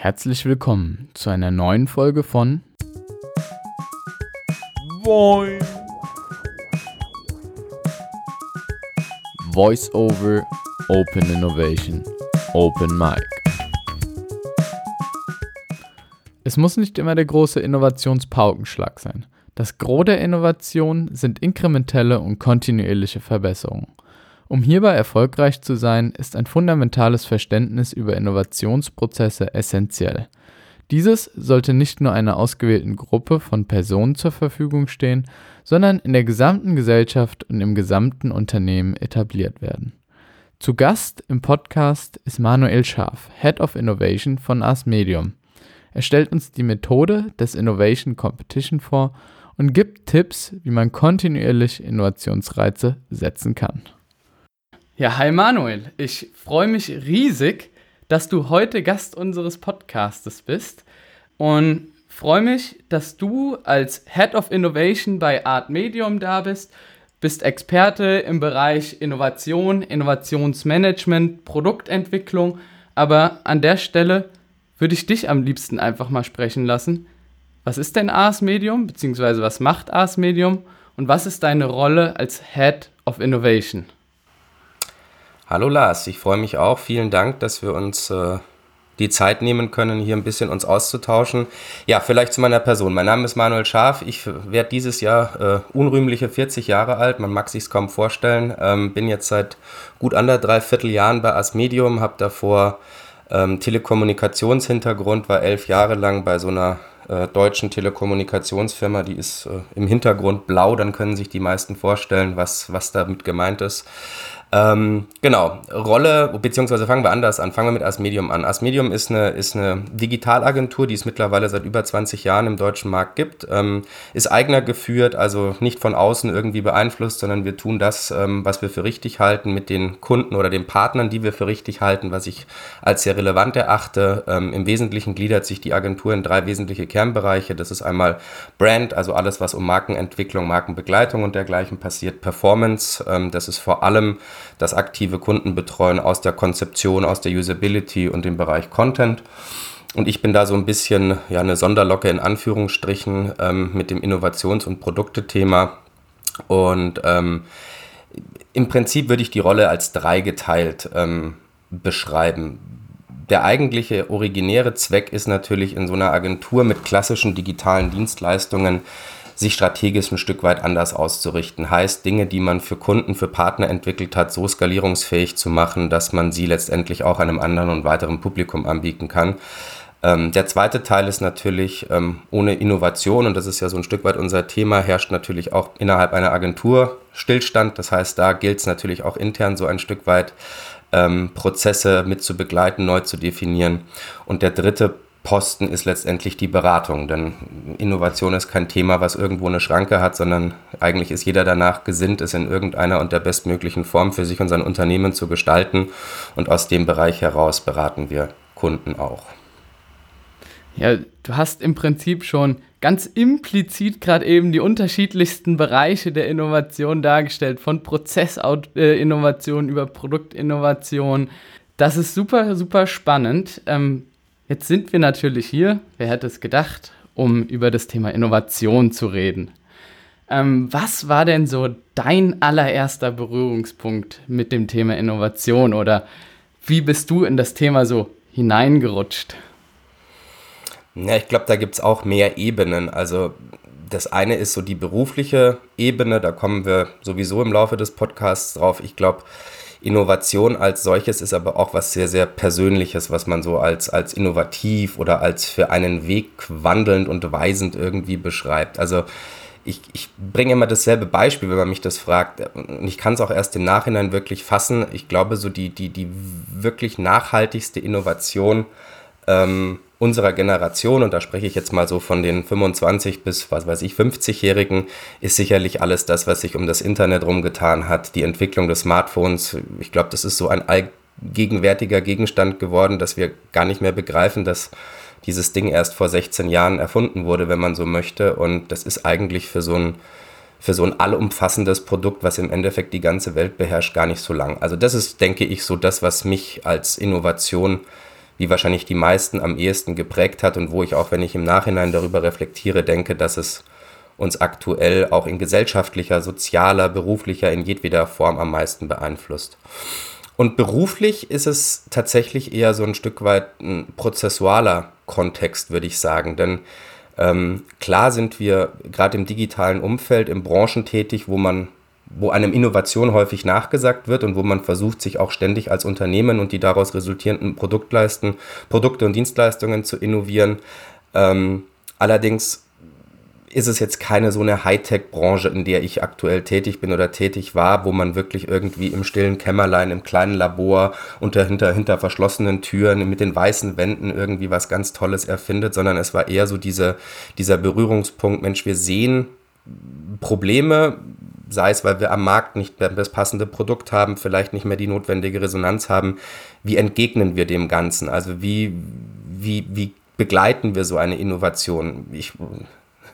Herzlich willkommen zu einer neuen Folge von Boing. Voice Over Open Innovation Open Mic. Es muss nicht immer der große Innovationspaukenschlag sein. Das Gros der Innovation sind inkrementelle und kontinuierliche Verbesserungen. Um hierbei erfolgreich zu sein, ist ein fundamentales Verständnis über Innovationsprozesse essentiell. Dieses sollte nicht nur einer ausgewählten Gruppe von Personen zur Verfügung stehen, sondern in der gesamten Gesellschaft und im gesamten Unternehmen etabliert werden. Zu Gast im Podcast ist Manuel Scharf, Head of Innovation von Ars Medium. Er stellt uns die Methode des Innovation Competition vor und gibt Tipps, wie man kontinuierlich Innovationsreize setzen kann. Ja, hi Manuel. Ich freue mich riesig, dass du heute Gast unseres Podcastes bist und freue mich, dass du als Head of Innovation bei Art Medium da bist. Bist Experte im Bereich Innovation, Innovationsmanagement, Produktentwicklung. Aber an der Stelle würde ich dich am liebsten einfach mal sprechen lassen. Was ist denn Ars Medium, beziehungsweise was macht Ars Medium und was ist deine Rolle als Head of Innovation? Hallo Lars, ich freue mich auch. Vielen Dank, dass wir uns äh, die Zeit nehmen können, hier ein bisschen uns auszutauschen. Ja, vielleicht zu meiner Person. Mein Name ist Manuel Scharf. Ich werde dieses Jahr äh, unrühmliche 40 Jahre alt. Man mag sich kaum vorstellen. Ähm, bin jetzt seit gut anderthalb Jahren bei Asmedium, habe davor ähm, Telekommunikationshintergrund, war elf Jahre lang bei so einer äh, deutschen Telekommunikationsfirma, die ist äh, im Hintergrund blau, dann können sich die meisten vorstellen, was, was damit gemeint ist. Ähm, genau, Rolle, beziehungsweise fangen wir anders an, fangen wir mit As Medium an. As Medium ist eine, ist eine Digitalagentur, die es mittlerweile seit über 20 Jahren im deutschen Markt gibt, ähm, ist eigener geführt, also nicht von außen irgendwie beeinflusst, sondern wir tun das, ähm, was wir für richtig halten, mit den Kunden oder den Partnern, die wir für richtig halten, was ich als sehr relevant erachte. Ähm, Im Wesentlichen gliedert sich die Agentur in drei wesentliche Kernbereiche. Das ist einmal Brand, also alles, was um Markenentwicklung, Markenbegleitung und dergleichen passiert, Performance, ähm, das ist vor allem das aktive Kundenbetreuen aus der Konzeption, aus der Usability und dem Bereich Content. Und ich bin da so ein bisschen ja, eine Sonderlocke in Anführungsstrichen ähm, mit dem Innovations- und Produktethema. Und ähm, im Prinzip würde ich die Rolle als dreigeteilt ähm, beschreiben. Der eigentliche originäre Zweck ist natürlich in so einer Agentur mit klassischen digitalen Dienstleistungen sich strategisch ein Stück weit anders auszurichten. Heißt, Dinge, die man für Kunden, für Partner entwickelt hat, so skalierungsfähig zu machen, dass man sie letztendlich auch einem anderen und weiteren Publikum anbieten kann. Ähm, der zweite Teil ist natürlich, ähm, ohne Innovation, und das ist ja so ein Stück weit unser Thema, herrscht natürlich auch innerhalb einer Agentur Stillstand. Das heißt, da gilt es natürlich auch intern so ein Stück weit, ähm, Prozesse mit zu begleiten, neu zu definieren. Und der dritte Posten ist letztendlich die Beratung. Denn Innovation ist kein Thema, was irgendwo eine Schranke hat, sondern eigentlich ist jeder danach gesinnt, es in irgendeiner und der bestmöglichen Form für sich und sein Unternehmen zu gestalten. Und aus dem Bereich heraus beraten wir Kunden auch. Ja, du hast im Prinzip schon ganz implizit gerade eben die unterschiedlichsten Bereiche der Innovation dargestellt, von Prozessinnovation über Produktinnovation. Das ist super, super spannend. Ähm, Jetzt sind wir natürlich hier, wer hätte es gedacht, um über das Thema Innovation zu reden. Ähm, was war denn so dein allererster Berührungspunkt mit dem Thema Innovation oder wie bist du in das Thema so hineingerutscht? Ja, ich glaube, da gibt es auch mehr Ebenen. Also das eine ist so die berufliche Ebene, da kommen wir sowieso im Laufe des Podcasts drauf. Ich glaube, Innovation als solches ist aber auch was sehr, sehr Persönliches, was man so als, als innovativ oder als für einen Weg wandelnd und weisend irgendwie beschreibt. Also ich, ich bringe immer dasselbe Beispiel, wenn man mich das fragt. Und ich kann es auch erst im Nachhinein wirklich fassen. Ich glaube, so die, die, die wirklich nachhaltigste Innovation ähm, unserer Generation, und da spreche ich jetzt mal so von den 25 bis, was weiß ich, 50-Jährigen, ist sicherlich alles das, was sich um das Internet rumgetan hat, die Entwicklung des Smartphones. Ich glaube, das ist so ein allgegenwärtiger Gegenstand geworden, dass wir gar nicht mehr begreifen, dass dieses Ding erst vor 16 Jahren erfunden wurde, wenn man so möchte. Und das ist eigentlich für so ein, für so ein allumfassendes Produkt, was im Endeffekt die ganze Welt beherrscht, gar nicht so lang. Also das ist, denke ich, so das, was mich als Innovation wie wahrscheinlich die meisten am ehesten geprägt hat und wo ich auch, wenn ich im Nachhinein darüber reflektiere, denke, dass es uns aktuell auch in gesellschaftlicher, sozialer, beruflicher, in jedweder Form am meisten beeinflusst. Und beruflich ist es tatsächlich eher so ein Stück weit ein prozessualer Kontext, würde ich sagen. Denn ähm, klar sind wir gerade im digitalen Umfeld, in Branchen tätig, wo man wo einem Innovation häufig nachgesagt wird und wo man versucht, sich auch ständig als Unternehmen und die daraus resultierenden Produktleisten, Produkte und Dienstleistungen zu innovieren. Ähm, allerdings ist es jetzt keine so eine Hightech-Branche, in der ich aktuell tätig bin oder tätig war, wo man wirklich irgendwie im stillen Kämmerlein, im kleinen Labor, unter, hinter, hinter verschlossenen Türen, mit den weißen Wänden irgendwie was ganz Tolles erfindet, sondern es war eher so diese, dieser Berührungspunkt, Mensch, wir sehen Probleme, sei es, weil wir am Markt nicht das passende Produkt haben, vielleicht nicht mehr die notwendige Resonanz haben, wie entgegnen wir dem Ganzen? Also wie, wie, wie begleiten wir so eine Innovation? Ich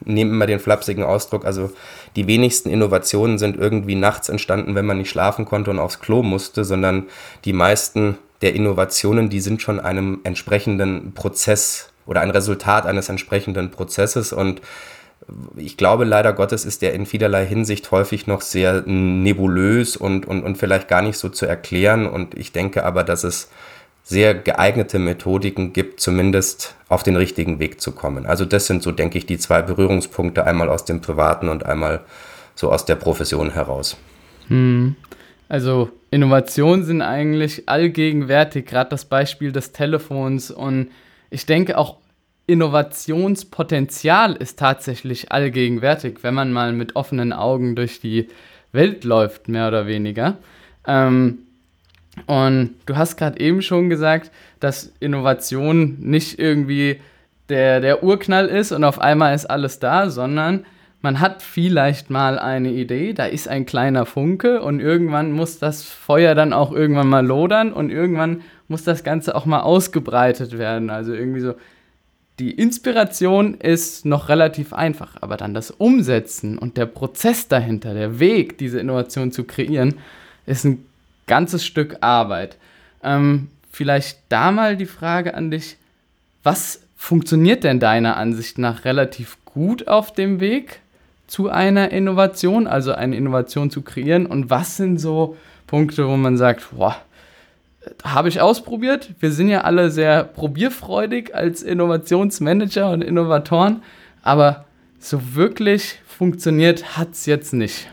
nehme immer den flapsigen Ausdruck, also die wenigsten Innovationen sind irgendwie nachts entstanden, wenn man nicht schlafen konnte und aufs Klo musste, sondern die meisten der Innovationen, die sind schon einem entsprechenden Prozess oder ein Resultat eines entsprechenden Prozesses und ich glaube, leider Gottes ist der in vielerlei Hinsicht häufig noch sehr nebulös und, und, und vielleicht gar nicht so zu erklären. Und ich denke aber, dass es sehr geeignete Methodiken gibt, zumindest auf den richtigen Weg zu kommen. Also das sind so, denke ich, die zwei Berührungspunkte, einmal aus dem Privaten und einmal so aus der Profession heraus. Hm. Also Innovationen sind eigentlich allgegenwärtig, gerade das Beispiel des Telefons und ich denke auch Innovationspotenzial ist tatsächlich allgegenwärtig, wenn man mal mit offenen Augen durch die Welt läuft, mehr oder weniger. Ähm, und du hast gerade eben schon gesagt, dass Innovation nicht irgendwie der, der Urknall ist und auf einmal ist alles da, sondern man hat vielleicht mal eine Idee, da ist ein kleiner Funke und irgendwann muss das Feuer dann auch irgendwann mal lodern und irgendwann muss das Ganze auch mal ausgebreitet werden. Also irgendwie so, die Inspiration ist noch relativ einfach, aber dann das Umsetzen und der Prozess dahinter, der Weg, diese Innovation zu kreieren, ist ein ganzes Stück Arbeit. Ähm, vielleicht da mal die Frage an dich, was funktioniert denn deiner Ansicht nach relativ gut auf dem Weg zu einer Innovation, also eine Innovation zu kreieren und was sind so Punkte, wo man sagt, boah, habe ich ausprobiert. Wir sind ja alle sehr probierfreudig als Innovationsmanager und Innovatoren, aber so wirklich funktioniert hat es jetzt nicht.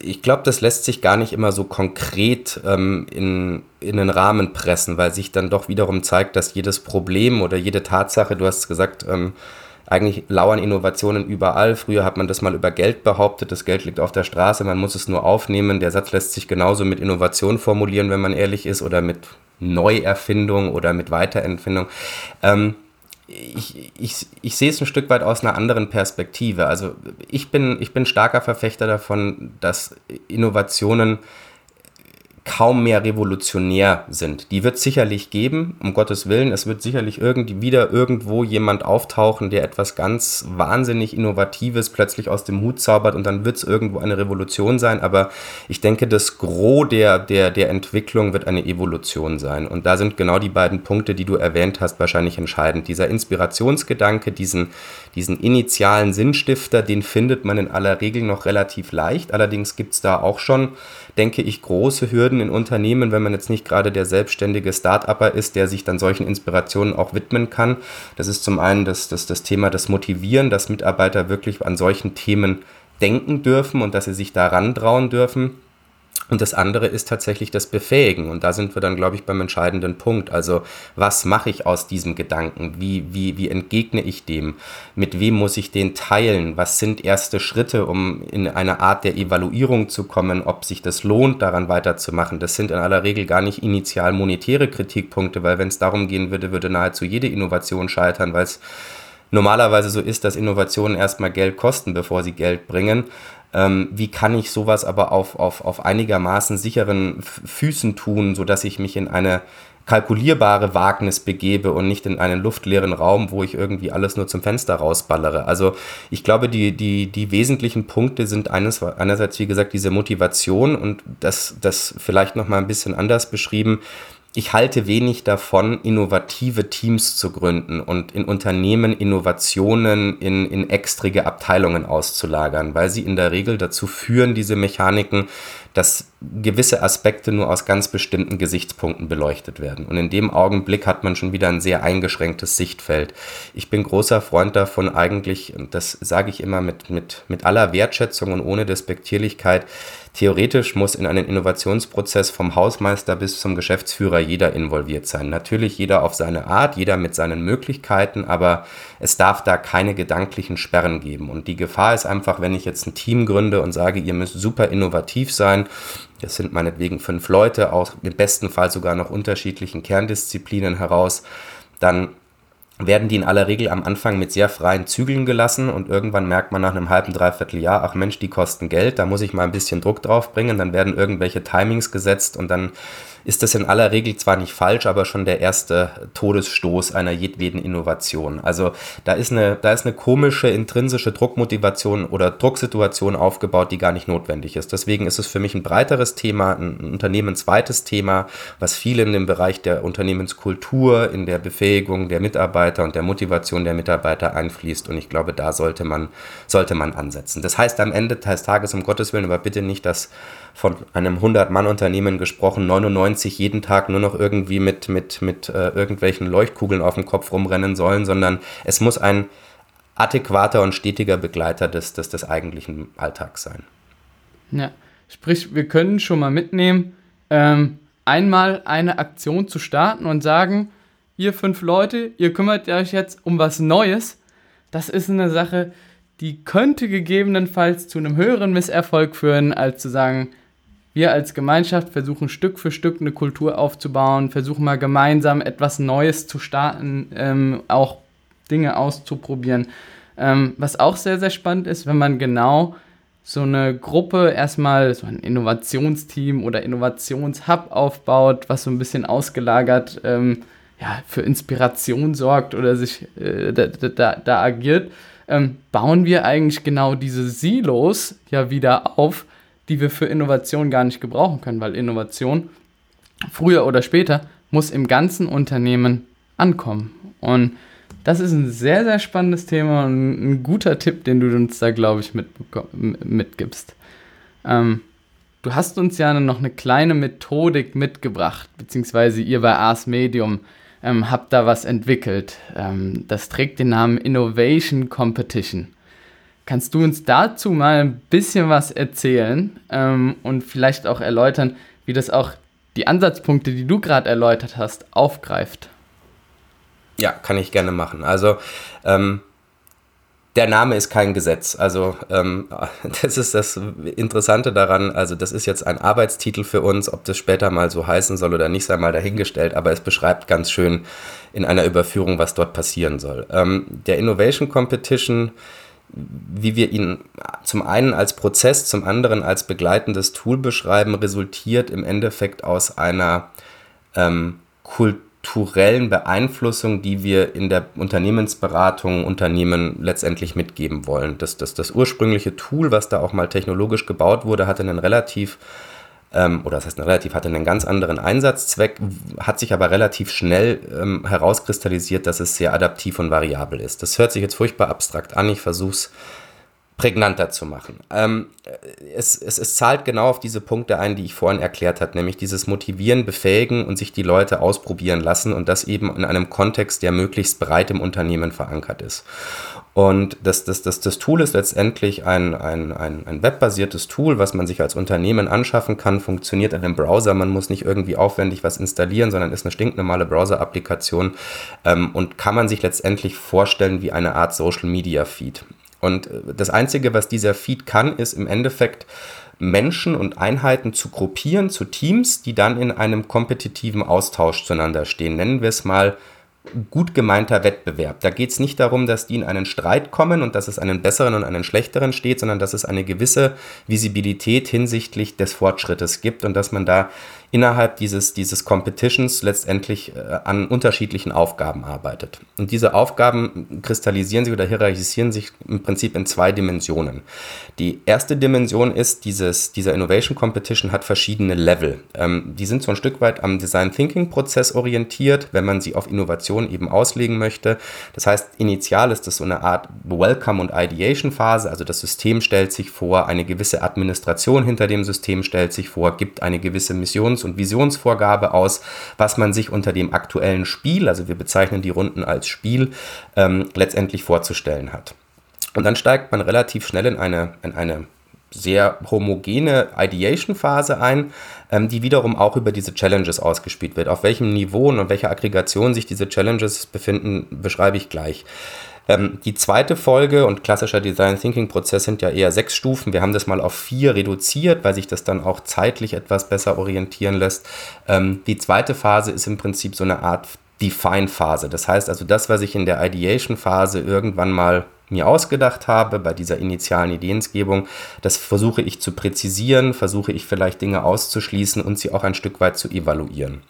Ich glaube, das lässt sich gar nicht immer so konkret ähm, in, in den Rahmen pressen, weil sich dann doch wiederum zeigt, dass jedes Problem oder jede Tatsache, du hast gesagt, ähm, eigentlich lauern Innovationen überall. Früher hat man das mal über Geld behauptet, das Geld liegt auf der Straße, man muss es nur aufnehmen. Der Satz lässt sich genauso mit Innovation formulieren, wenn man ehrlich ist, oder mit Neuerfindung oder mit Weiterentfindung. Ähm, ich, ich, ich sehe es ein Stück weit aus einer anderen Perspektive. Also ich bin, ich bin starker Verfechter davon, dass Innovationen kaum mehr revolutionär sind. Die wird es sicherlich geben, um Gottes Willen. Es wird sicherlich irgendwie wieder irgendwo jemand auftauchen, der etwas ganz wahnsinnig Innovatives plötzlich aus dem Hut zaubert und dann wird es irgendwo eine Revolution sein. Aber ich denke, das Gros der, der, der Entwicklung wird eine Evolution sein. Und da sind genau die beiden Punkte, die du erwähnt hast, wahrscheinlich entscheidend. Dieser Inspirationsgedanke, diesen, diesen initialen Sinnstifter, den findet man in aller Regel noch relativ leicht. Allerdings gibt es da auch schon denke ich, große Hürden in Unternehmen, wenn man jetzt nicht gerade der selbstständige Start-Upper ist, der sich dann solchen Inspirationen auch widmen kann. Das ist zum einen das, das, das Thema des Motivieren, dass Mitarbeiter wirklich an solchen Themen denken dürfen und dass sie sich daran trauen dürfen. Und das andere ist tatsächlich das Befähigen. Und da sind wir dann, glaube ich, beim entscheidenden Punkt. Also, was mache ich aus diesem Gedanken? Wie, wie, wie entgegne ich dem? Mit wem muss ich den teilen? Was sind erste Schritte, um in eine Art der Evaluierung zu kommen, ob sich das lohnt, daran weiterzumachen? Das sind in aller Regel gar nicht initial monetäre Kritikpunkte, weil wenn es darum gehen würde, würde nahezu jede Innovation scheitern, weil es normalerweise so ist, dass Innovationen erstmal Geld kosten, bevor sie Geld bringen. Ähm, wie kann ich sowas aber auf, auf, auf einigermaßen sicheren Füßen tun, sodass ich mich in eine kalkulierbare Wagnis begebe und nicht in einen luftleeren Raum, wo ich irgendwie alles nur zum Fenster rausballere. Also ich glaube, die, die, die wesentlichen Punkte sind eines, einerseits, wie gesagt, diese Motivation und das, das vielleicht nochmal ein bisschen anders beschrieben, ich halte wenig davon, innovative Teams zu gründen und in Unternehmen Innovationen in, in extrige Abteilungen auszulagern, weil sie in der Regel dazu führen, diese Mechaniken, dass gewisse Aspekte nur aus ganz bestimmten Gesichtspunkten beleuchtet werden. Und in dem Augenblick hat man schon wieder ein sehr eingeschränktes Sichtfeld. Ich bin großer Freund davon eigentlich, und das sage ich immer mit, mit, mit aller Wertschätzung und ohne Despektierlichkeit, theoretisch muss in einen Innovationsprozess vom Hausmeister bis zum Geschäftsführer jeder involviert sein. Natürlich jeder auf seine Art, jeder mit seinen Möglichkeiten, aber es darf da keine gedanklichen Sperren geben. Und die Gefahr ist einfach, wenn ich jetzt ein Team gründe und sage, ihr müsst super innovativ sein, das sind meinetwegen fünf Leute, auch im besten Fall sogar noch unterschiedlichen Kerndisziplinen heraus, dann werden die in aller Regel am Anfang mit sehr freien Zügeln gelassen und irgendwann merkt man nach einem halben, dreiviertel Jahr, ach Mensch, die kosten Geld, da muss ich mal ein bisschen Druck drauf bringen, dann werden irgendwelche Timings gesetzt und dann ist das in aller Regel zwar nicht falsch, aber schon der erste Todesstoß einer jedweden Innovation. Also da ist eine, da ist eine komische intrinsische Druckmotivation oder Drucksituation aufgebaut, die gar nicht notwendig ist. Deswegen ist es für mich ein breiteres Thema, ein unternehmensweites Thema, was viel in dem Bereich der Unternehmenskultur, in der Befähigung der Mitarbeiter und der Motivation der Mitarbeiter einfließt. Und ich glaube, da sollte man, sollte man ansetzen. Das heißt am Ende des Tages, um Gottes Willen, aber bitte nicht, dass von einem 100-Mann-Unternehmen gesprochen, 99 jeden Tag nur noch irgendwie mit, mit, mit äh, irgendwelchen Leuchtkugeln auf dem Kopf rumrennen sollen, sondern es muss ein adäquater und stetiger Begleiter des, des, des eigentlichen Alltags sein. Ja, sprich, wir können schon mal mitnehmen, ähm, einmal eine Aktion zu starten und sagen, ihr fünf Leute, ihr kümmert euch jetzt um was Neues. Das ist eine Sache, die könnte gegebenenfalls zu einem höheren Misserfolg führen, als zu sagen, wir als Gemeinschaft versuchen Stück für Stück eine Kultur aufzubauen, versuchen mal gemeinsam etwas Neues zu starten, ähm, auch Dinge auszuprobieren. Ähm, was auch sehr, sehr spannend ist, wenn man genau so eine Gruppe erstmal, so ein Innovationsteam oder Innovationshub aufbaut, was so ein bisschen ausgelagert ähm, ja, für Inspiration sorgt oder sich äh, da, da, da, agiert, ähm, bauen wir eigentlich genau diese Silos ja wieder auf, die wir für Innovation gar nicht gebrauchen können, weil Innovation früher oder später muss im ganzen Unternehmen ankommen. Und das ist ein sehr, sehr spannendes Thema und ein guter Tipp, den du uns da, glaube ich, mit, mitgibst. Ähm, du hast uns ja noch eine kleine Methodik mitgebracht, beziehungsweise ihr bei Ars Medium ähm, habt da was entwickelt. Ähm, das trägt den Namen Innovation Competition. Kannst du uns dazu mal ein bisschen was erzählen ähm, und vielleicht auch erläutern, wie das auch die Ansatzpunkte, die du gerade erläutert hast, aufgreift? Ja, kann ich gerne machen. Also ähm, der Name ist kein Gesetz. Also ähm, das ist das Interessante daran. Also das ist jetzt ein Arbeitstitel für uns. Ob das später mal so heißen soll oder nicht, sei mal dahingestellt. Aber es beschreibt ganz schön in einer Überführung, was dort passieren soll. Ähm, der Innovation Competition wie wir ihn zum einen als Prozess, zum anderen als begleitendes Tool beschreiben, resultiert im Endeffekt aus einer ähm, kulturellen Beeinflussung, die wir in der Unternehmensberatung Unternehmen letztendlich mitgeben wollen. Das, das, das ursprüngliche Tool, was da auch mal technologisch gebaut wurde, hatte einen relativ ähm, oder das heißt relativ, hatte einen ganz anderen Einsatzzweck, hat sich aber relativ schnell ähm, herauskristallisiert, dass es sehr adaptiv und variabel ist. Das hört sich jetzt furchtbar abstrakt an, ich versuche es prägnanter zu machen. Ähm, es, es, es zahlt genau auf diese Punkte ein, die ich vorhin erklärt habe, nämlich dieses Motivieren, Befähigen und sich die Leute ausprobieren lassen und das eben in einem Kontext, der möglichst breit im Unternehmen verankert ist. Und das, das, das, das Tool ist letztendlich ein, ein, ein, ein webbasiertes Tool, was man sich als Unternehmen anschaffen kann, funktioniert in einem Browser. Man muss nicht irgendwie aufwendig was installieren, sondern ist eine stinknormale Browser-Applikation ähm, und kann man sich letztendlich vorstellen wie eine Art Social Media Feed. Und äh, das Einzige, was dieser Feed kann, ist im Endeffekt Menschen und Einheiten zu gruppieren, zu Teams, die dann in einem kompetitiven Austausch zueinander stehen. Nennen wir es mal gut gemeinter Wettbewerb. Da geht es nicht darum, dass die in einen Streit kommen und dass es einen besseren und einen schlechteren steht, sondern dass es eine gewisse Visibilität hinsichtlich des Fortschrittes gibt und dass man da innerhalb dieses, dieses Competitions letztendlich äh, an unterschiedlichen Aufgaben arbeitet. Und diese Aufgaben kristallisieren sich oder hierarchisieren sich im Prinzip in zwei Dimensionen. Die erste Dimension ist, dieses, dieser Innovation Competition hat verschiedene Level. Ähm, die sind so ein Stück weit am Design Thinking Prozess orientiert, wenn man sie auf Innovation eben auslegen möchte. Das heißt, initial ist das so eine Art Welcome und Ideation Phase, also das System stellt sich vor, eine gewisse Administration hinter dem System stellt sich vor, gibt eine gewisse Missions- und Visionsvorgabe aus, was man sich unter dem aktuellen Spiel, also wir bezeichnen die Runden als Spiel, ähm, letztendlich vorzustellen hat. Und dann steigt man relativ schnell in eine, in eine sehr homogene Ideation-Phase ein, ähm, die wiederum auch über diese Challenges ausgespielt wird. Auf welchem Niveau und auf welcher Aggregation sich diese Challenges befinden, beschreibe ich gleich. Ähm, die zweite Folge und klassischer Design Thinking Prozess sind ja eher sechs Stufen. Wir haben das mal auf vier reduziert, weil sich das dann auch zeitlich etwas besser orientieren lässt. Ähm, die zweite Phase ist im Prinzip so eine Art Define-Phase. Das heißt also, das, was ich in der Ideation-Phase irgendwann mal mir ausgedacht habe, bei dieser initialen Ideensgebung, das versuche ich zu präzisieren, versuche ich vielleicht Dinge auszuschließen und sie auch ein Stück weit zu evaluieren.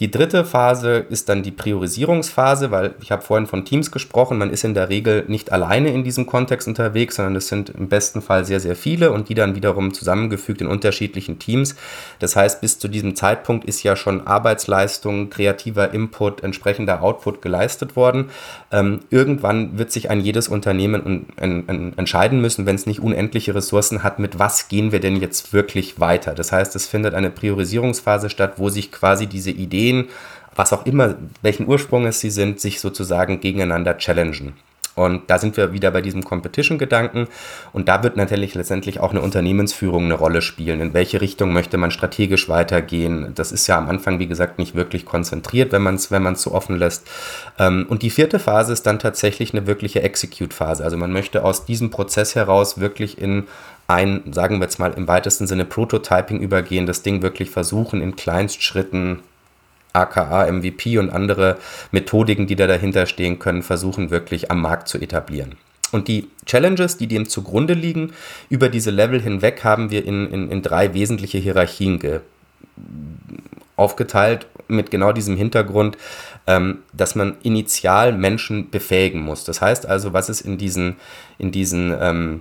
Die dritte Phase ist dann die Priorisierungsphase, weil ich habe vorhin von Teams gesprochen. Man ist in der Regel nicht alleine in diesem Kontext unterwegs, sondern es sind im besten Fall sehr, sehr viele und die dann wiederum zusammengefügt in unterschiedlichen Teams. Das heißt, bis zu diesem Zeitpunkt ist ja schon Arbeitsleistung, kreativer Input, entsprechender Output geleistet worden. Ähm, irgendwann wird sich ein jedes Unternehmen entscheiden müssen, wenn es nicht unendliche Ressourcen hat, mit was gehen wir denn jetzt wirklich weiter. Das heißt, es findet eine Priorisierungsphase statt, wo sich quasi diese Idee Ideen, was auch immer, welchen Ursprunges sie sind, sich sozusagen gegeneinander challengen. Und da sind wir wieder bei diesem Competition-Gedanken. Und da wird natürlich letztendlich auch eine Unternehmensführung eine Rolle spielen. In welche Richtung möchte man strategisch weitergehen? Das ist ja am Anfang, wie gesagt, nicht wirklich konzentriert, wenn man es wenn so offen lässt. Ähm, und die vierte Phase ist dann tatsächlich eine wirkliche Execute-Phase. Also man möchte aus diesem Prozess heraus wirklich in ein, sagen wir jetzt mal im weitesten Sinne Prototyping übergehen, das Ding wirklich versuchen, in Kleinstschritten aka MVP und andere Methodiken, die da dahinter stehen können, versuchen wirklich am Markt zu etablieren. Und die Challenges, die dem zugrunde liegen, über diese Level hinweg haben wir in, in, in drei wesentliche Hierarchien aufgeteilt mit genau diesem Hintergrund, ähm, dass man initial Menschen befähigen muss. Das heißt also, was es in diesen, in diesen ähm,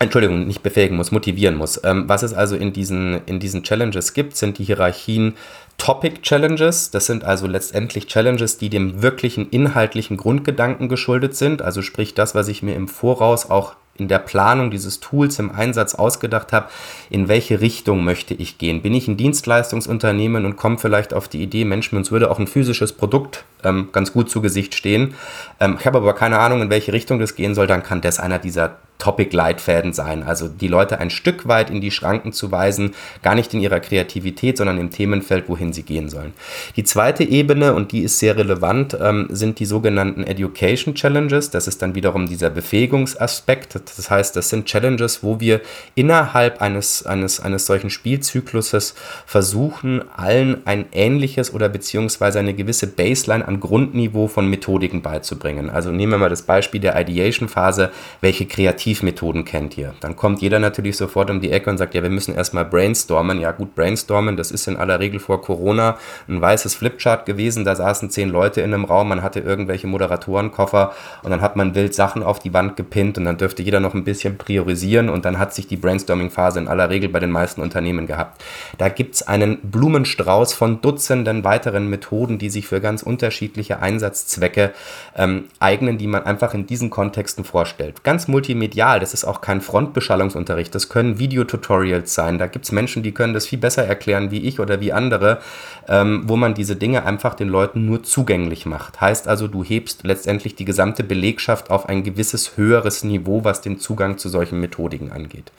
Entschuldigung, nicht befähigen muss, motivieren muss. Ähm, was es also in diesen, in diesen Challenges gibt, sind die Hierarchien Topic Challenges. Das sind also letztendlich Challenges, die dem wirklichen inhaltlichen Grundgedanken geschuldet sind. Also sprich das, was ich mir im Voraus auch in der Planung dieses Tools im Einsatz ausgedacht habe, in welche Richtung möchte ich gehen. Bin ich ein Dienstleistungsunternehmen und komme vielleicht auf die Idee, Mensch, uns würde auch ein physisches Produkt ähm, ganz gut zu Gesicht stehen. Ähm, ich habe aber keine Ahnung, in welche Richtung das gehen soll, dann kann das einer dieser Topic-Leitfäden sein. Also die Leute ein Stück weit in die Schranken zu weisen, gar nicht in ihrer Kreativität, sondern im Themenfeld, wohin sie gehen sollen. Die zweite Ebene, und die ist sehr relevant, ähm, sind die sogenannten Education Challenges. Das ist dann wiederum dieser Befähigungsaspekt. Das heißt, das sind Challenges, wo wir innerhalb eines, eines, eines solchen Spielzykluses versuchen, allen ein ähnliches oder beziehungsweise eine gewisse Baseline an Grundniveau von Methodiken beizubringen. Also nehmen wir mal das Beispiel der Ideation-Phase. Welche kreativ Kreativmethoden kennt ihr. Dann kommt jeder natürlich sofort um die Ecke und sagt, ja, wir müssen erstmal brainstormen. Ja gut, brainstormen, das ist in aller Regel vor Corona ein weißes Flipchart gewesen. Da saßen zehn Leute in einem Raum, man hatte irgendwelche Moderatorenkoffer und dann hat man wild Sachen auf die Wand gepinnt und dann dürfte jeder noch ein bisschen priorisieren und dann hat sich die Brainstorming-Phase in aller Regel bei den meisten Unternehmen gehabt. Da gibt es einen Blumenstrauß von Dutzenden weiteren Methoden, die sich für ganz unterschiedliche Einsatzzwecke ähm, eignen, die man einfach in diesen Kontexten vorstellt. Ganz multimedial medial, das ist auch kein Frontbeschallungsunterricht, das können Videotutorials sein. Da gibt es Menschen, die können das viel besser erklären wie ich oder wie andere, ähm, wo man diese Dinge einfach den Leuten nur zugänglich macht. Heißt also, du hebst letztendlich die gesamte Belegschaft auf ein gewisses höheres Niveau, was den Zugang zu solchen Methodiken angeht.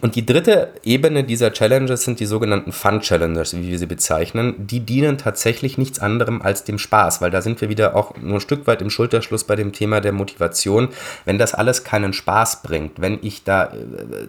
Und die dritte Ebene dieser Challenges sind die sogenannten Fun Challenges, wie wir sie bezeichnen. Die dienen tatsächlich nichts anderem als dem Spaß, weil da sind wir wieder auch nur ein Stück weit im Schulterschluss bei dem Thema der Motivation. Wenn das alles keinen Spaß bringt, wenn ich da äh,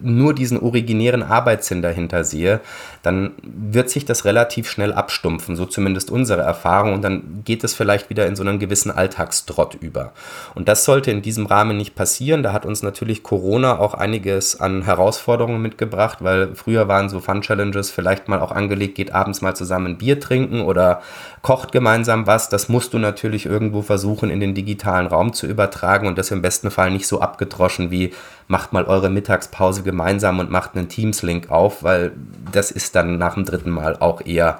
nur diesen originären Arbeitssinn dahinter sehe, dann wird sich das relativ schnell abstumpfen, so zumindest unsere Erfahrung. Und dann geht es vielleicht wieder in so einen gewissen Alltagstrott über. Und das sollte in diesem Rahmen nicht passieren. Da hat uns natürlich Corona auch einiges an Herausforderungen mitgebracht, weil früher waren so Fun Challenges vielleicht mal auch angelegt, geht abends mal zusammen ein Bier trinken oder kocht gemeinsam was. Das musst du natürlich irgendwo versuchen, in den digitalen Raum zu übertragen und das im besten Fall nicht so abgedroschen wie macht mal eure Mittagspause gemeinsam und macht einen Teams-Link auf, weil das ist dann nach dem dritten Mal auch eher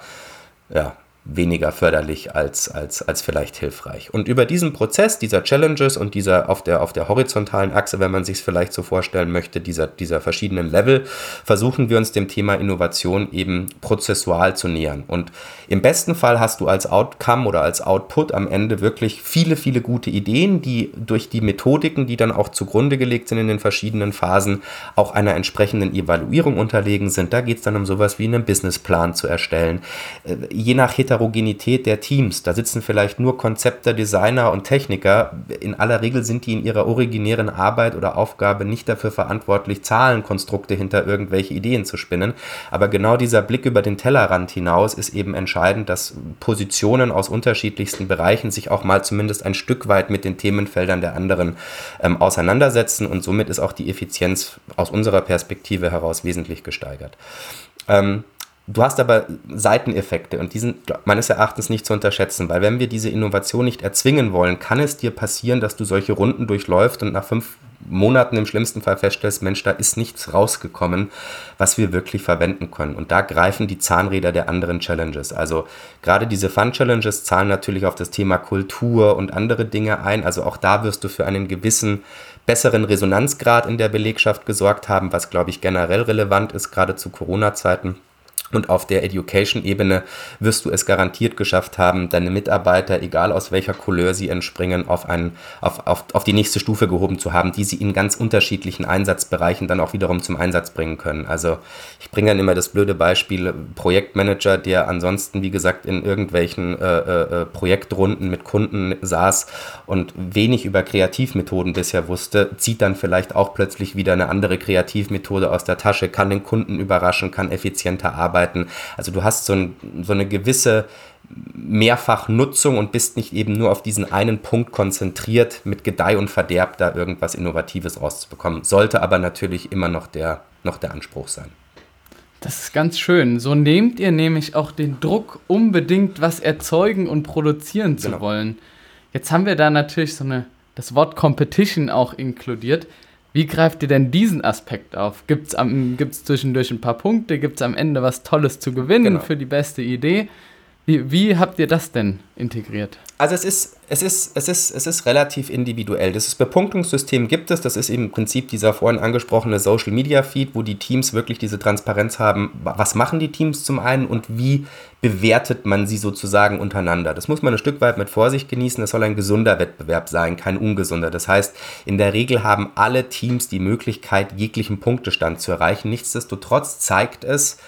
ja, weniger förderlich als, als, als vielleicht hilfreich. Und über diesen Prozess dieser Challenges und dieser auf der, auf der horizontalen Achse, wenn man sich es vielleicht so vorstellen möchte, dieser, dieser verschiedenen Level, versuchen wir uns dem Thema Innovation eben prozessual zu nähern. Und im besten Fall hast du als Outcome oder als Output am Ende wirklich viele, viele gute Ideen, die durch die Methodiken, die dann auch zugrunde gelegt sind in den verschiedenen Phasen, auch einer entsprechenden Evaluierung unterlegen sind. Da geht es dann um sowas wie einen Businessplan zu erstellen. Äh, je nach Heterogenität der Teams, da sitzen vielleicht nur Konzepter, Designer und Techniker. In aller Regel sind die in ihrer originären Arbeit oder Aufgabe nicht dafür verantwortlich, Zahlenkonstrukte hinter irgendwelche Ideen zu spinnen. Aber genau dieser Blick über den Tellerrand hinaus ist eben entscheidend dass Positionen aus unterschiedlichsten Bereichen sich auch mal zumindest ein Stück weit mit den Themenfeldern der anderen ähm, auseinandersetzen und somit ist auch die Effizienz aus unserer Perspektive heraus wesentlich gesteigert. Ähm, Du hast aber Seiteneffekte und die sind meines Erachtens nicht zu unterschätzen, weil wenn wir diese Innovation nicht erzwingen wollen, kann es dir passieren, dass du solche Runden durchläufst und nach fünf Monaten im schlimmsten Fall feststellst, Mensch, da ist nichts rausgekommen, was wir wirklich verwenden können. Und da greifen die Zahnräder der anderen Challenges. Also gerade diese Fun-Challenges zahlen natürlich auf das Thema Kultur und andere Dinge ein. Also auch da wirst du für einen gewissen besseren Resonanzgrad in der Belegschaft gesorgt haben, was, glaube ich, generell relevant ist, gerade zu Corona-Zeiten. Und auf der Education-Ebene wirst du es garantiert geschafft haben, deine Mitarbeiter, egal aus welcher Couleur sie entspringen, auf, einen, auf, auf, auf die nächste Stufe gehoben zu haben, die sie in ganz unterschiedlichen Einsatzbereichen dann auch wiederum zum Einsatz bringen können. Also ich bringe dann immer das blöde Beispiel Projektmanager, der ansonsten, wie gesagt, in irgendwelchen äh, äh, Projektrunden mit Kunden saß und wenig über Kreativmethoden bisher wusste, zieht dann vielleicht auch plötzlich wieder eine andere Kreativmethode aus der Tasche, kann den Kunden überraschen, kann effizienter arbeiten arbeiten. Also du hast so, ein, so eine gewisse Mehrfachnutzung und bist nicht eben nur auf diesen einen Punkt konzentriert, mit Gedeih und Verderb da irgendwas Innovatives rauszubekommen. Sollte aber natürlich immer noch der, noch der Anspruch sein. Das ist ganz schön. So nehmt ihr nämlich auch den Druck, unbedingt was erzeugen und produzieren zu genau. wollen. Jetzt haben wir da natürlich so eine, das Wort Competition auch inkludiert. Wie greift ihr denn diesen Aspekt auf? Gibt es zwischendurch ein paar Punkte? Gibt es am Ende was Tolles zu gewinnen genau. für die beste Idee? Wie, wie habt ihr das denn integriert? Also es ist, es ist, es ist, es ist relativ individuell. Das Bepunktungssystem gibt es, das ist im Prinzip dieser vorhin angesprochene Social Media Feed, wo die Teams wirklich diese Transparenz haben, was machen die Teams zum einen und wie bewertet man sie sozusagen untereinander. Das muss man ein Stück weit mit Vorsicht genießen, es soll ein gesunder Wettbewerb sein, kein ungesunder. Das heißt, in der Regel haben alle Teams die Möglichkeit, jeglichen Punktestand zu erreichen. Nichtsdestotrotz zeigt es,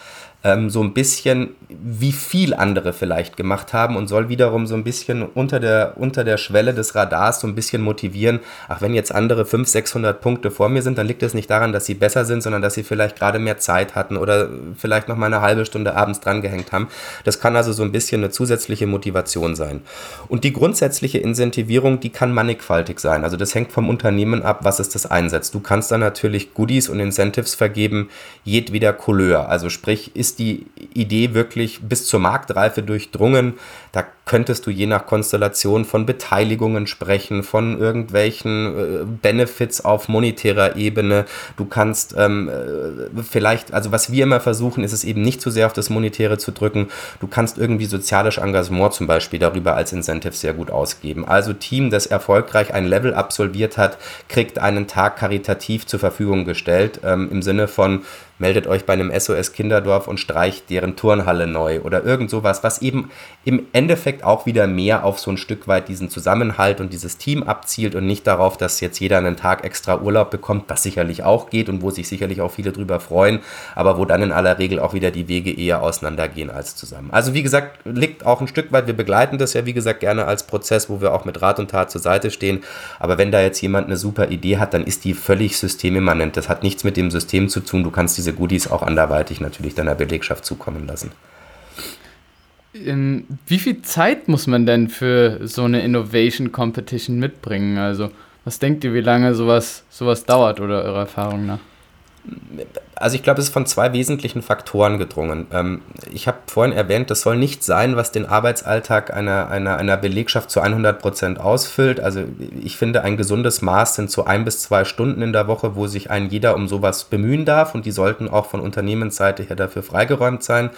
ähm, so ein bisschen, wie viel andere vielleicht gemacht haben und soll wiederum so ein bisschen unter der, unter der Schwelle des Radars so ein bisschen motivieren, ach, wenn jetzt andere 500, 600 Punkte vor mir sind, dann liegt es nicht daran, dass sie besser sind, sondern dass sie vielleicht gerade mehr Zeit hatten oder vielleicht noch mal eine halbe Stunde abends dran gehängt haben. Das kann also so ein bisschen eine zusätzliche Motivation sein. Und die grundsätzliche Incentivierung, die kann mannigfaltig sein. Also das hängt vom Unternehmen ab, was es das einsetzt. Du kannst dann natürlich Goodies und Incentives vergeben, jedweder Couleur. Also sprich, ist ist die Idee wirklich bis zur Marktreife durchdrungen. Da könntest du je nach Konstellation von Beteiligungen sprechen, von irgendwelchen äh, Benefits auf monetärer Ebene. Du kannst ähm, äh, vielleicht, also was wir immer versuchen, ist es eben nicht zu sehr auf das Monetäre zu drücken. Du kannst irgendwie soziales Engagement zum Beispiel darüber als Incentive sehr gut ausgeben. Also Team, das erfolgreich ein Level absolviert hat, kriegt einen Tag karitativ zur Verfügung gestellt, ähm, im Sinne von, meldet euch bei einem SOS Kinderdorf und streicht deren Turnhalle neu oder irgend sowas, was eben im Endeffekt auch wieder mehr auf so ein Stück weit diesen Zusammenhalt und dieses Team abzielt und nicht darauf, dass jetzt jeder einen Tag extra Urlaub bekommt, was sicherlich auch geht und wo sich sicherlich auch viele drüber freuen, aber wo dann in aller Regel auch wieder die Wege eher auseinandergehen als zusammen. Also wie gesagt, liegt auch ein Stück weit, wir begleiten das ja wie gesagt gerne als Prozess, wo wir auch mit Rat und Tat zur Seite stehen, aber wenn da jetzt jemand eine super Idee hat, dann ist die völlig systemimmanent. Das hat nichts mit dem System zu tun, du kannst diese Goodies auch anderweitig natürlich deiner Belegschaft zukommen lassen. Wie viel Zeit muss man denn für so eine Innovation Competition mitbringen? Also, was denkt ihr, wie lange sowas, sowas dauert oder eurer Erfahrung nach? Also ich glaube, es ist von zwei wesentlichen Faktoren gedrungen. Ähm, ich habe vorhin erwähnt, das soll nicht sein, was den Arbeitsalltag einer, einer, einer Belegschaft zu 100 Prozent ausfüllt. Also ich finde, ein gesundes Maß sind so ein bis zwei Stunden in der Woche, wo sich ein jeder um sowas bemühen darf und die sollten auch von Unternehmensseite her dafür freigeräumt sein.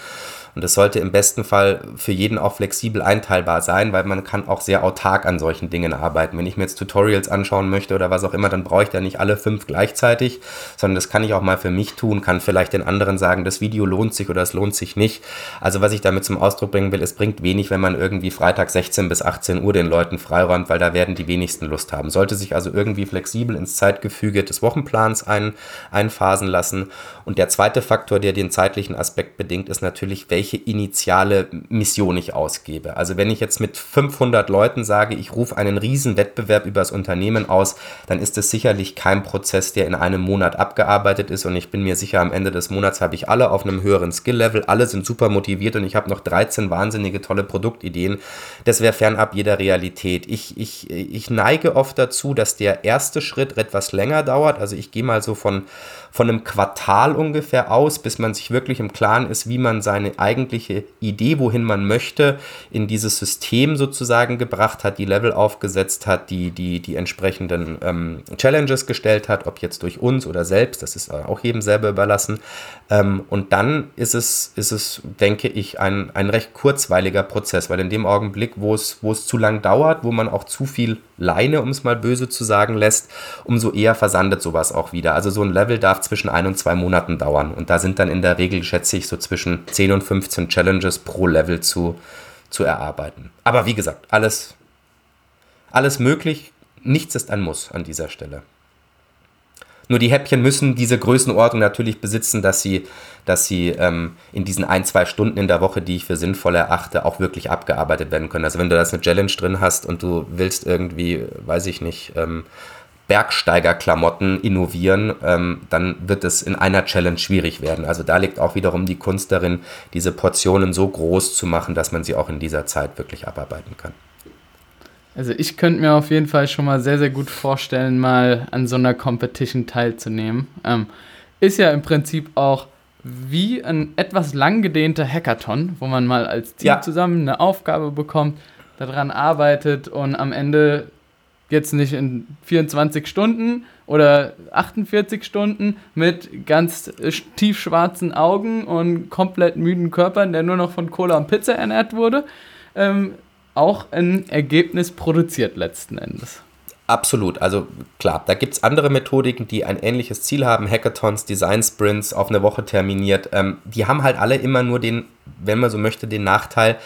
Und das sollte im besten Fall für jeden auch flexibel einteilbar sein, weil man kann auch sehr autark an solchen Dingen arbeiten. Wenn ich mir jetzt Tutorials anschauen möchte oder was auch immer, dann brauche ich da nicht alle fünf gleichzeitig, sondern das kann ich auch mal für mich tun, kann vielleicht den anderen sagen, das Video lohnt sich oder es lohnt sich nicht. Also was ich damit zum Ausdruck bringen will, es bringt wenig, wenn man irgendwie Freitag 16 bis 18 Uhr den Leuten freiräumt, weil da werden die wenigsten Lust haben. Sollte sich also irgendwie flexibel ins Zeitgefüge des Wochenplans ein, einphasen lassen. Und der zweite Faktor, der den zeitlichen Aspekt bedingt, ist natürlich, welche welche initiale Mission ich ausgebe. Also wenn ich jetzt mit 500 Leuten sage, ich rufe einen riesen Wettbewerb über das Unternehmen aus, dann ist es sicherlich kein Prozess, der in einem Monat abgearbeitet ist und ich bin mir sicher, am Ende des Monats habe ich alle auf einem höheren Skill-Level, alle sind super motiviert und ich habe noch 13 wahnsinnige tolle Produktideen. Das wäre fernab jeder Realität. Ich, ich, ich neige oft dazu, dass der erste Schritt etwas länger dauert. Also ich gehe mal so von von einem Quartal ungefähr aus, bis man sich wirklich im Klaren ist, wie man seine eigentliche Idee, wohin man möchte, in dieses System sozusagen gebracht hat, die Level aufgesetzt hat, die, die, die entsprechenden ähm, Challenges gestellt hat, ob jetzt durch uns oder selbst, das ist auch jedem selber überlassen. Ähm, und dann ist es, ist es, denke ich, ein, ein recht kurzweiliger Prozess, weil in dem Augenblick, wo es, wo es zu lang dauert, wo man auch zu viel Leine, um es mal böse zu sagen, lässt, umso eher versandet sowas auch wieder. Also so ein Level darf zwischen ein und zwei Monaten dauern. Und da sind dann in der Regel, schätze ich, so zwischen 10 und 15 Challenges pro Level zu, zu erarbeiten. Aber wie gesagt, alles, alles möglich. Nichts ist ein Muss an dieser Stelle. Nur die Häppchen müssen diese Größenordnung natürlich besitzen, dass sie, dass sie ähm, in diesen ein, zwei Stunden in der Woche, die ich für sinnvoll erachte, auch wirklich abgearbeitet werden können. Also wenn du da eine Challenge drin hast und du willst irgendwie, weiß ich nicht, ähm, Bergsteigerklamotten innovieren, ähm, dann wird es in einer Challenge schwierig werden. Also da liegt auch wiederum die Kunst darin, diese Portionen so groß zu machen, dass man sie auch in dieser Zeit wirklich abarbeiten kann. Also ich könnte mir auf jeden Fall schon mal sehr, sehr gut vorstellen, mal an so einer Competition teilzunehmen. Ähm, ist ja im Prinzip auch wie ein etwas langgedehnter Hackathon, wo man mal als Team ja. zusammen eine Aufgabe bekommt, daran arbeitet und am Ende jetzt nicht in 24 Stunden oder 48 Stunden mit ganz tiefschwarzen Augen und komplett müden Körpern, der nur noch von Cola und Pizza ernährt wurde, ähm, auch ein Ergebnis produziert letzten Endes. Absolut, also klar, da gibt es andere Methodiken, die ein ähnliches Ziel haben, Hackathons, Design Sprints auf eine Woche terminiert. Ähm, die haben halt alle immer nur den, wenn man so möchte, den Nachteil,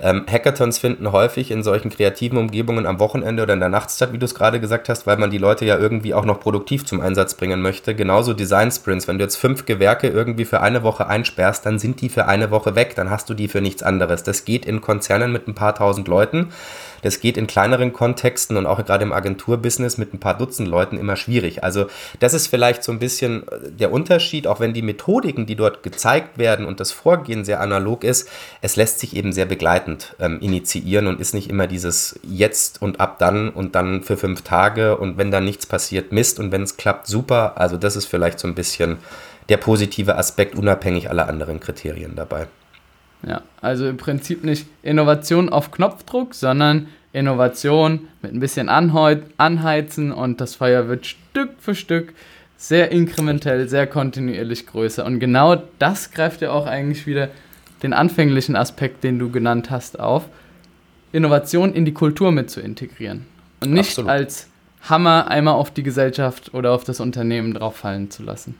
ähm, Hackathons finden häufig in solchen kreativen Umgebungen am Wochenende oder in der Nacht statt, wie du es gerade gesagt hast, weil man die Leute ja irgendwie auch noch produktiv zum Einsatz bringen möchte. Genauso Design Sprints. Wenn du jetzt fünf Gewerke irgendwie für eine Woche einsperrst, dann sind die für eine Woche weg. Dann hast du die für nichts anderes. Das geht in Konzernen mit ein paar tausend Leuten. Das geht in kleineren Kontexten und auch gerade im Agenturbusiness mit ein paar Dutzend Leuten immer schwierig. Also das ist vielleicht so ein bisschen äh, der Unterschied, auch wenn die Methodiken, die dort gezeigt werden und das Vorgehen sehr analog ist, es lässt sich eben sehr begleitend ähm, initiieren und ist nicht immer dieses jetzt und ab dann und dann für fünf Tage und wenn dann nichts passiert, Mist und wenn es klappt, super. Also das ist vielleicht so ein bisschen der positive Aspekt unabhängig aller anderen Kriterien dabei. Ja, also im Prinzip nicht Innovation auf Knopfdruck, sondern Innovation mit ein bisschen anheizen und das Feuer wird Stück für Stück sehr inkrementell, sehr kontinuierlich größer. Und genau das greift ja auch eigentlich wieder den anfänglichen Aspekt, den du genannt hast, auf, Innovation in die Kultur mit zu integrieren. Und nicht Absolut. als Hammer einmal auf die Gesellschaft oder auf das Unternehmen drauffallen zu lassen.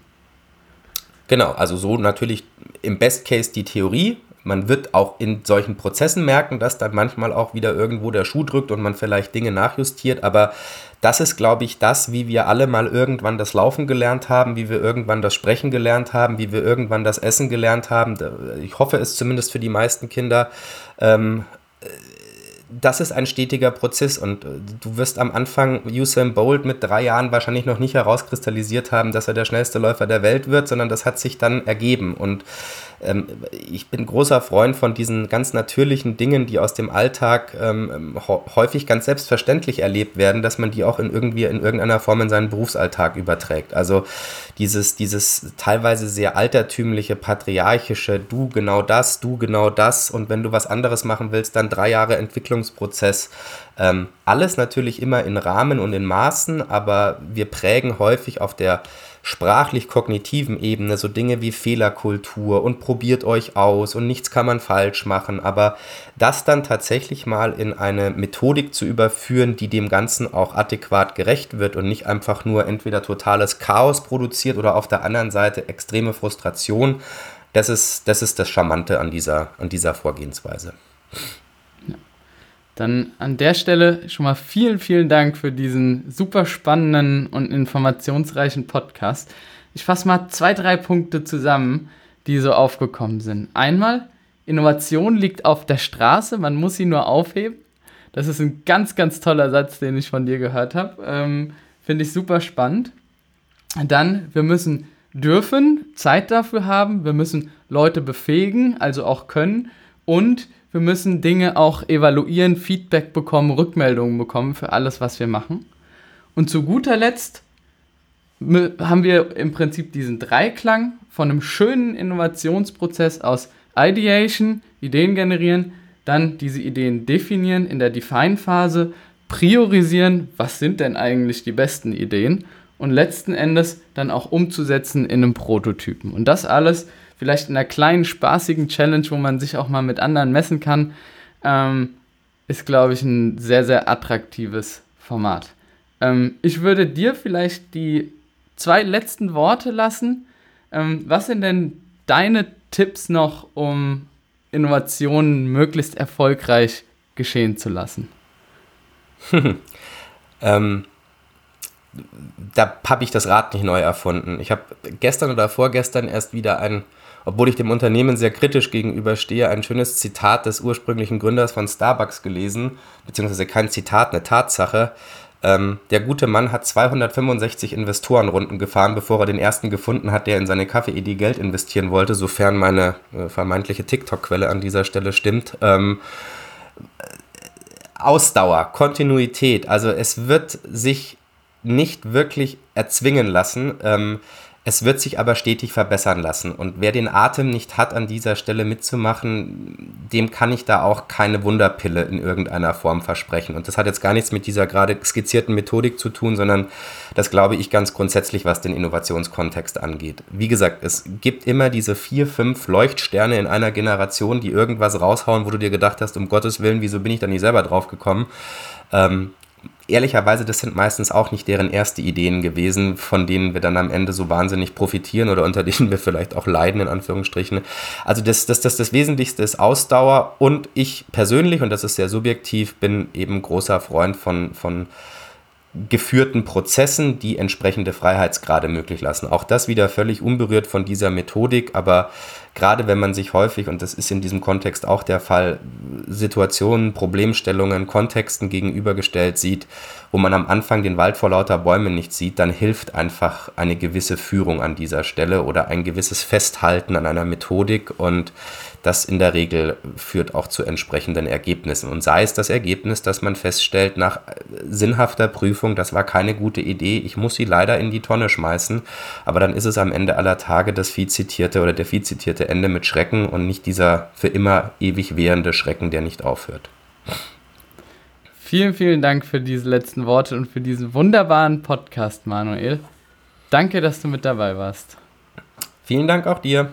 Genau, also so natürlich im Best Case die Theorie, man wird auch in solchen Prozessen merken, dass dann manchmal auch wieder irgendwo der Schuh drückt und man vielleicht Dinge nachjustiert. Aber das ist, glaube ich, das, wie wir alle mal irgendwann das Laufen gelernt haben, wie wir irgendwann das Sprechen gelernt haben, wie wir irgendwann das Essen gelernt haben. Ich hoffe es zumindest für die meisten Kinder. Ähm, das ist ein stetiger Prozess und äh, du wirst am Anfang Usain Bolt mit drei Jahren wahrscheinlich noch nicht herauskristallisiert haben, dass er der schnellste Läufer der Welt wird, sondern das hat sich dann ergeben und ähm, ich bin großer Freund von diesen ganz natürlichen Dingen, die aus dem Alltag ähm, häufig ganz selbstverständlich erlebt werden, dass man die auch in irgendwie in irgendeiner Form in seinen Berufsalltag überträgt. Also dieses, dieses teilweise sehr altertümliche, patriarchische, du genau das, du genau das und wenn du was anderes machen willst, dann drei Jahre Entwicklungsprozess. Ähm, alles natürlich immer in Rahmen und in Maßen, aber wir prägen häufig auf der sprachlich-kognitiven Ebene so Dinge wie Fehlerkultur und probiert euch aus und nichts kann man falsch machen, aber das dann tatsächlich mal in eine Methodik zu überführen, die dem Ganzen auch adäquat gerecht wird und nicht einfach nur entweder totales Chaos produziert oder auf der anderen Seite extreme Frustration, das ist das, ist das Charmante an dieser, an dieser Vorgehensweise. Dann an der Stelle schon mal vielen, vielen Dank für diesen super spannenden und informationsreichen Podcast. Ich fasse mal zwei, drei Punkte zusammen, die so aufgekommen sind. Einmal, Innovation liegt auf der Straße, man muss sie nur aufheben. Das ist ein ganz, ganz toller Satz, den ich von dir gehört habe. Ähm, Finde ich super spannend. Dann, wir müssen dürfen, Zeit dafür haben, wir müssen Leute befähigen, also auch können und wir müssen Dinge auch evaluieren, Feedback bekommen, Rückmeldungen bekommen für alles, was wir machen. Und zu guter Letzt haben wir im Prinzip diesen Dreiklang von einem schönen Innovationsprozess aus Ideation, Ideen generieren, dann diese Ideen definieren in der Define-Phase, priorisieren, was sind denn eigentlich die besten Ideen und letzten Endes dann auch umzusetzen in einem Prototypen. Und das alles vielleicht in einer kleinen, spaßigen Challenge, wo man sich auch mal mit anderen messen kann, ähm, ist, glaube ich, ein sehr, sehr attraktives Format. Ähm, ich würde dir vielleicht die zwei letzten Worte lassen. Ähm, was sind denn deine Tipps noch, um Innovationen möglichst erfolgreich geschehen zu lassen? ähm, da habe ich das Rad nicht neu erfunden. Ich habe gestern oder vorgestern erst wieder ein obwohl ich dem Unternehmen sehr kritisch gegenüberstehe, ein schönes Zitat des ursprünglichen Gründers von Starbucks gelesen, beziehungsweise kein Zitat, eine Tatsache. Ähm, der gute Mann hat 265 Investorenrunden gefahren, bevor er den ersten gefunden hat, der in seine Kaffeeidee Geld investieren wollte, sofern meine äh, vermeintliche TikTok-Quelle an dieser Stelle stimmt. Ähm, Ausdauer, Kontinuität, also es wird sich nicht wirklich erzwingen lassen. Ähm, es wird sich aber stetig verbessern lassen. Und wer den Atem nicht hat, an dieser Stelle mitzumachen, dem kann ich da auch keine Wunderpille in irgendeiner Form versprechen. Und das hat jetzt gar nichts mit dieser gerade skizzierten Methodik zu tun, sondern das glaube ich ganz grundsätzlich, was den Innovationskontext angeht. Wie gesagt, es gibt immer diese vier, fünf Leuchtsterne in einer Generation, die irgendwas raushauen, wo du dir gedacht hast, um Gottes Willen, wieso bin ich da nicht selber drauf gekommen? Ähm, ehrlicherweise, das sind meistens auch nicht deren erste Ideen gewesen, von denen wir dann am Ende so wahnsinnig profitieren oder unter denen wir vielleicht auch leiden, in Anführungsstrichen. Also das, das, das, das Wesentlichste ist Ausdauer und ich persönlich, und das ist sehr subjektiv, bin eben großer Freund von, von geführten Prozessen, die entsprechende Freiheitsgrade möglich lassen. Auch das wieder völlig unberührt von dieser Methodik, aber gerade wenn man sich häufig, und das ist in diesem Kontext auch der Fall, Situationen, Problemstellungen, Kontexten gegenübergestellt sieht, wo man am Anfang den Wald vor lauter Bäumen nicht sieht, dann hilft einfach eine gewisse Führung an dieser Stelle oder ein gewisses Festhalten an einer Methodik und das in der Regel führt auch zu entsprechenden Ergebnissen. Und sei es das Ergebnis, dass man feststellt, nach sinnhafter Prüfung, das war keine gute Idee, ich muss sie leider in die Tonne schmeißen, aber dann ist es am Ende aller Tage das viel zitierte oder der viel zitierte Ende mit Schrecken und nicht dieser für immer ewig währende Schrecken, der nicht aufhört. Vielen, vielen Dank für diese letzten Worte und für diesen wunderbaren Podcast, Manuel. Danke, dass du mit dabei warst. Vielen Dank auch dir.